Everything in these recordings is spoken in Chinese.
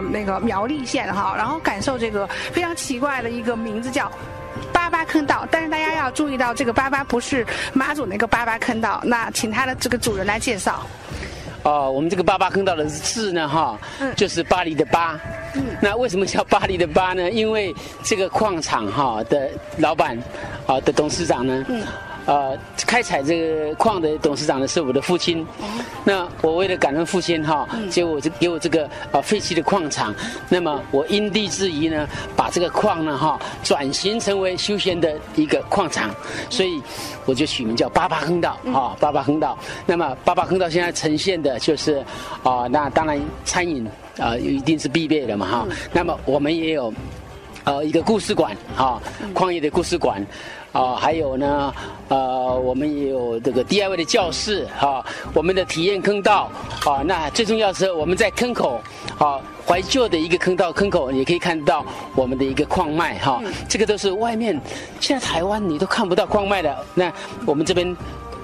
个那个苗栗县哈，然后感受这个非常奇怪的一个名字叫。八八坑道，但是大家要注意到，这个八八不是妈祖那个八八坑道。那请他的这个主人来介绍。哦，我们这个八八坑道的字呢，哈，就是巴黎的巴。嗯。那为什么叫巴黎的巴呢？因为这个矿场哈的老板，啊的董事长呢。嗯。呃，开采这个矿的董事长呢是我的父亲，那我为了感恩父亲哈，结果就给我这个呃废弃的矿场，那么我因地制宜呢，把这个矿呢哈转型成为休闲的一个矿场，所以我就取名叫八八坑道哈，八八坑道。那么八八坑道现在呈现的就是啊，那当然餐饮啊一定是必备的嘛哈。那么我们也有呃一个故事馆哈，矿业的故事馆。啊，还有呢，呃，我们也有这个 DIY 的教室哈，我们的体验坑道啊，那最重要是我们在坑口，啊，怀旧的一个坑道，坑口也可以看到我们的一个矿脉哈，这个都是外面现在台湾你都看不到矿脉的，那我们这边。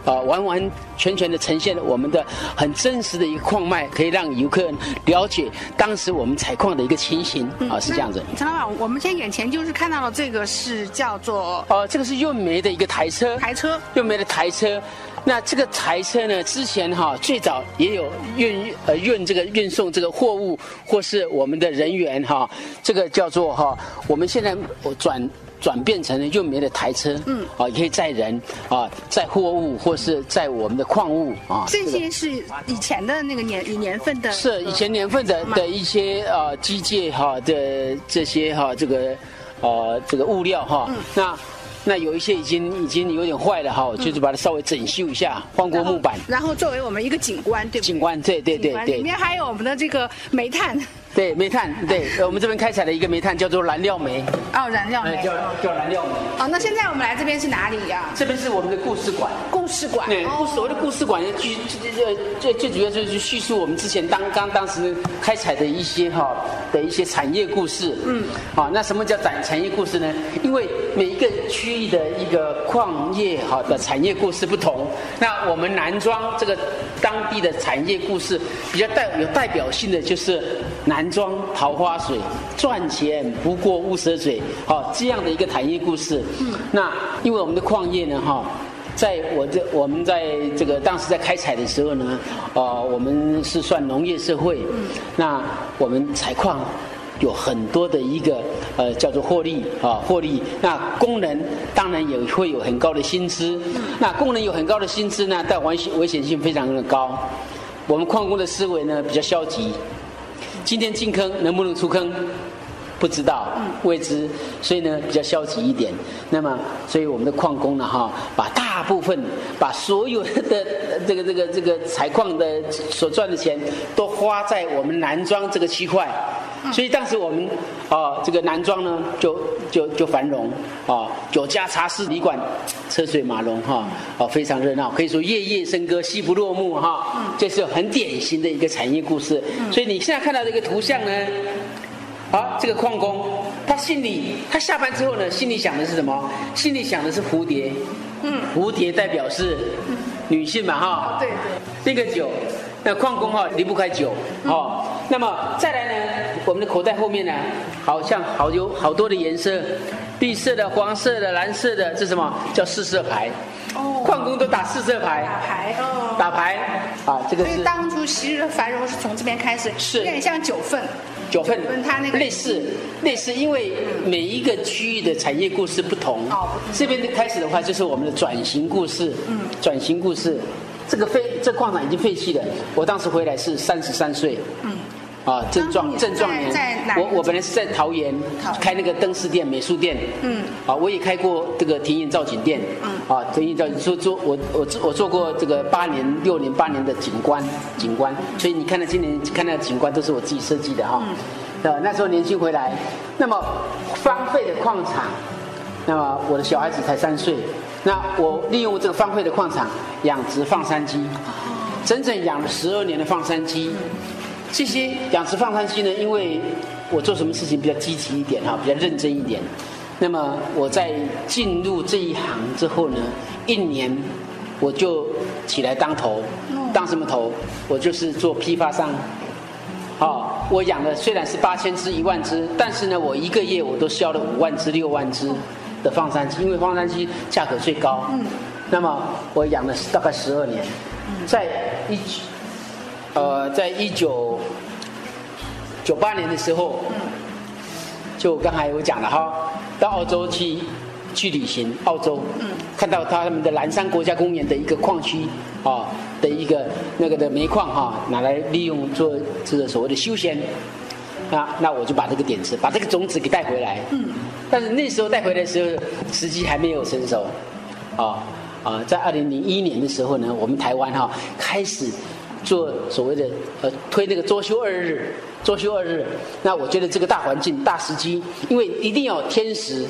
啊，完完全全的呈现了我们的很真实的一个矿脉，可以让游客了解当时我们采矿的一个情形啊，是这样子。陈老板，我们现在眼前就是看到了这个是叫做哦，这个是运煤的一个台车，台车，运煤的台车。那这个台车呢，之前哈最早也有运呃运这个运送这个货物或是我们的人员哈，这个叫做哈，我们现在我转。转变成了用煤的台车，嗯，啊，也可以载人，啊，载货物或是载我们的矿物，啊，这些是以前的那个年年份的，是以前年份的的一些啊机械哈的这些哈这个呃这个物料哈，那。那有一些已经已经有点坏了哈，就是把它稍微整修一下，换过木板。然后作为我们一个景观，对景观，对对对对。里面还有我们的这个煤炭。对煤炭，对，我们这边开采的一个煤炭叫做燃料煤。哦，燃料煤。叫叫燃料煤。哦，那现在我们来这边是哪里呀？这边是我们的故事馆。故事馆。对，所谓的故事馆，最最最最主要就是叙述我们之前当刚当时开采的一些哈的一些产业故事。嗯。啊，那什么叫产产业故事呢？因为每一个区域的一个矿业哈的产业故事不同。那我们南庄这个当地的产业故事比较代有代表性的就是南。装桃花水赚钱不过乌蛇嘴，好这样的一个产业故事。嗯，那因为我们的矿业呢，哈，在我这我们在这个当时在开采的时候呢，呃，我们是算农业社会。嗯，那我们采矿有很多的一个呃叫做获利啊获利。那工人当然也会有很高的薪资。嗯，那工人有很高的薪资呢，但危险危险性非常的高。我们矿工的思维呢比较消极。今天进坑能不能出坑，不知道，未知，所以呢比较消极一点。那么，所以我们的矿工呢，哈，把大部分，把所有的 这个这个这个采矿的所赚的钱，都花在我们南庄这个区块。所以当时我们啊，这个南庄呢，就就就繁荣啊，酒家茶室旅馆，车水马龙哈，啊非常热闹，可以说夜夜笙歌，戏不落幕哈。这是很典型的一个产业故事。所以你现在看到这个图像呢，啊，这个矿工，他心里他下班之后呢，心里想的是什么？心里想的是蝴蝶。嗯，蝴蝶代表是女性嘛哈。对对。那个酒，那矿工哈离不开酒，哦。那么再来呢？我们的口袋后面呢，好像好有好多的颜色，绿色的、黄色的、蓝色的，这什么叫四色牌？哦，矿工都打四色牌。打牌哦。打牌啊，这个是。所以当初昔日的繁荣是从这边开始，是有点像九份。九份。它那个类似类似，因为每一个区域的产业故事不同。哦。这边的开始的话，就是我们的转型故事。嗯。转型故事。这个废这矿场已经废弃了。我当时回来是三十三岁。嗯。啊，正壮正壮年。我我本来是在桃园开那个灯饰店、美术店。嗯。啊，我也开过这个田野造景店。嗯。啊，田野造景做做我我我做过这个八年六年八年的景观景观，所以你看到今年看到景观都是我自己设计的哈。嗯。呃，那时候年轻回来，那么荒废的矿场，那么我的小孩子才三岁。那我利用这个荒废的矿场养殖放山鸡，整整养了十二年的放山鸡。这些养殖放山鸡呢，因为我做什么事情比较积极一点哈，比较认真一点。那么我在进入这一行之后呢，一年我就起来当头，当什么头？我就是做批发商，好。我养的虽然是八千只、一万只，但是呢，我一个月我都销了五万只、六万只的放山鸡，因为放山鸡价格最高。嗯。那么我养了大概十二年，在一呃，在一九九八年的时候，就刚才我讲了哈，到澳洲去去旅行，澳洲看到他们的蓝山国家公园的一个矿区啊的一个那个的煤矿哈，拿来利用做这个所谓的休闲，那那我就把这个点子，把这个种子给带回来。嗯，但是那时候带回来的时候，时机还没有成熟，啊啊，在二零零一年的时候呢，我们台湾哈开始。做所谓的呃推那个周休二日，周休二日，那我觉得这个大环境大时机，因为一定要天时、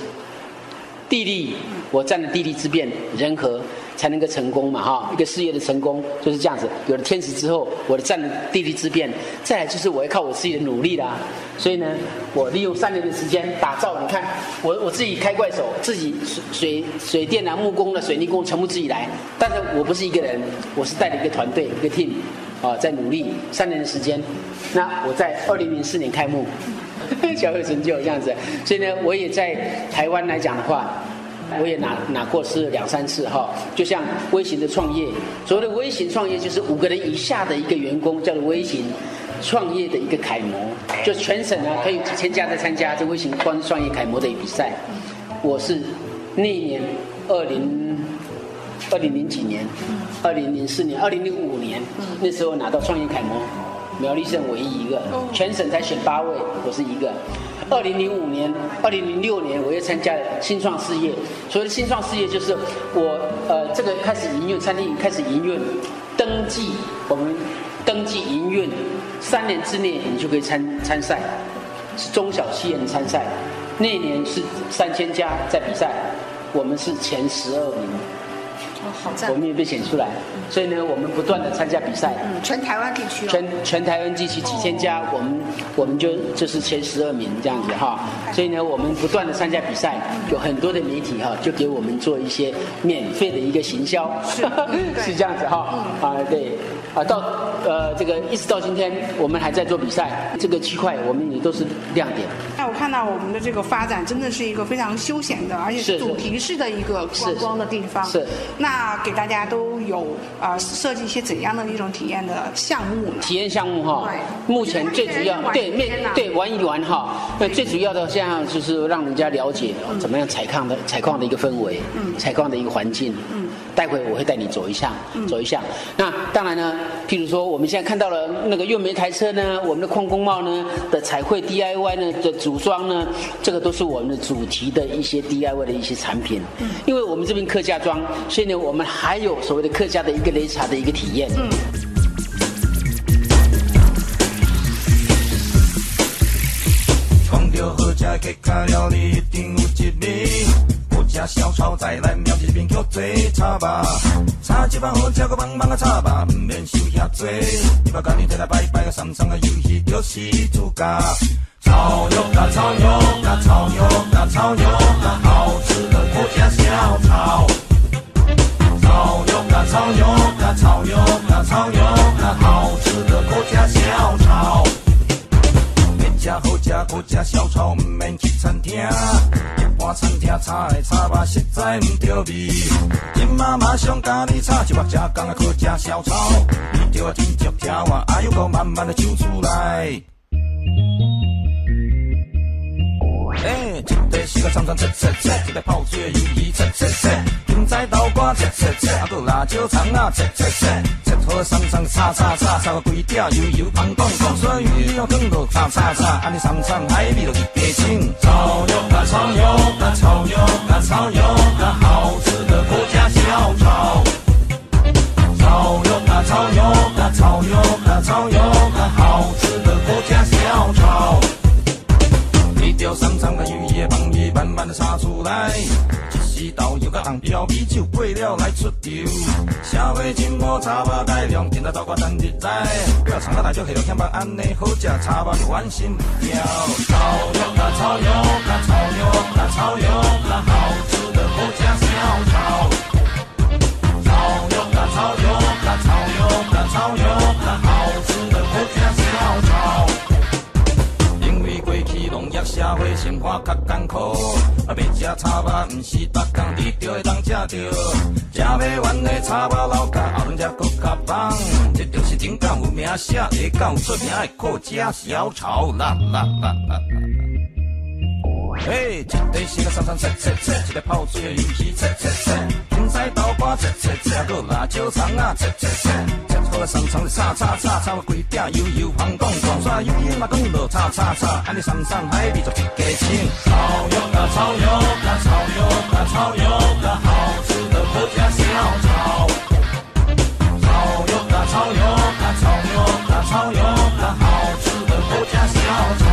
地利，我占了地利之便，人和才能够成功嘛哈，一个事业的成功就是这样子，有了天时之后，我的占了地利之便，再来就是我要靠我自己的努力啦，所以呢，我利用三年的时间打造，你看我我自己开怪手，自己水水水电啊、木工的、水泥工全部自己来，但是我不是一个人，我是带了一个团队，一个 team。啊，在努力三年的时间，那我在二零零四年开幕，小有成就这样子，所以呢，我也在台湾来讲的话，我也拿拿过是两三次哈，就像微型的创业，所谓的微型创业就是五个人以下的一个员工叫做微型创业的一个楷模，就全省呢可以几千家在参加这微型光创业楷模的比赛，我是那一年二零。二零零几年，二零零四年，二零零五年，那时候拿到创业楷模，苗栗县唯一一个，全省才选八位，我是一个。二零零五年，二零零六年，我又参加了新创事业。所谓的新创事业，就是我呃这个开始营运餐厅，开始营运，登记我们登记营运，三年之内你就可以参参赛，是中小企业的参赛。那年是三千家在比赛，我们是前十二名。我们也被选出来，所以呢，我们不断的参加比赛。嗯，全台湾地区。全全台湾地区几千家，我们我们就就是前十二名这样子哈。所以呢，我们不断的参加比赛，有很多的媒体哈，就给我们做一些免费的一个行销，是 是这样子哈。啊，对，啊到呃这个一直到今天，我们还在做比赛，这个区块我们也都是亮点。看到我们的这个发展，真的是一个非常休闲的，而且是主题式的一个观光的地方。是。那给大家都有啊设计一些怎样的一种体验的项目？体验项目哈，目前最主要对面对玩一玩哈，对最主要的现在就是让人家了解怎么样采矿的采矿的一个氛围，嗯，采矿的一个环境，嗯，待会我会带你走一下，走一下。那当然呢，譬如说我们现在看到了那个又没台车呢，我们的矿工帽呢的彩绘 DIY 呢的组装呢，这个都是我们的主题的一些 DIY 的一些产品，嗯，因为我们这边客家庄。所以呢，我们还有所谓的客家的一个擂茶的一个体验。嗯。讲到好食客家料理，一定有一味。好食小炒再来苗一边叫做炒吧。炒一盘好食个棒棒个炒吧，唔免想遐多。一把干你摕来摆摆个三三个游戏就是主家。炒肉啊炒肉啊炒肉啊炒肉啊，好吃的客家小炒。炒肉啊，炒肉啊，炒肉啊，炒肉啊，好吃的客家小炒。要吃好吃客家小炒，唔免去餐厅。炒的炒肉实在唔着味。今妈马上甲你炒一碗正港的客家小炒，味道真足听我哎呦，搁慢慢的唱出来。哎，一个是个长长切切切，一个泡水鱿鱼切切切，芹菜豆瓜切切切，还有辣椒葱啊切切切，切好三三炒炒炒，炒个规条油油香香香，所以鱼要放落炒炒炒，安尼三餐海味就一家亲。炒肉啊炒肉啊炒肉啊炒肉啊，好吃的国家小炒。炒肉啊炒肉啊炒肉啊炒肉啊，好吃的国家小炒。钓三餐个鱼叶帮鱼慢慢的杀出来，一时豆油个红标米酒过了来出场。社会真无茶包大量，今仔豆瓜等日来。不要唱啊大叫，下落欠巴安尼好食，茶包就完成了。炒肉炒肉炒肉炒肉啊，好吃的客家小炒。炒肉炒肉炒肉炒肉啊，好吃的客家小炒。生活较艰炒肉，毋是逐工你就会当食着。吃不完的炒肉老家，后顿吃搁较棒。这就是真港有名写会港出名的客家小炒啦啦啦啦！嘿，一个是个三三切切切，一个泡水的鱼皮切切切，芹菜豆干切切切，搁辣椒葱啊切切切，上上葱的炒炒炒，炒我规鼎油油香滚滚，刷油油嘛讲落炒炒炒，安尼山山海味做一家亲。炒肉啊炒肉啊炒肉啊炒肉啊，好吃的客家小炒。炒肉啊炒肉啊炒肉啊炒肉啊，好吃的客家小炒。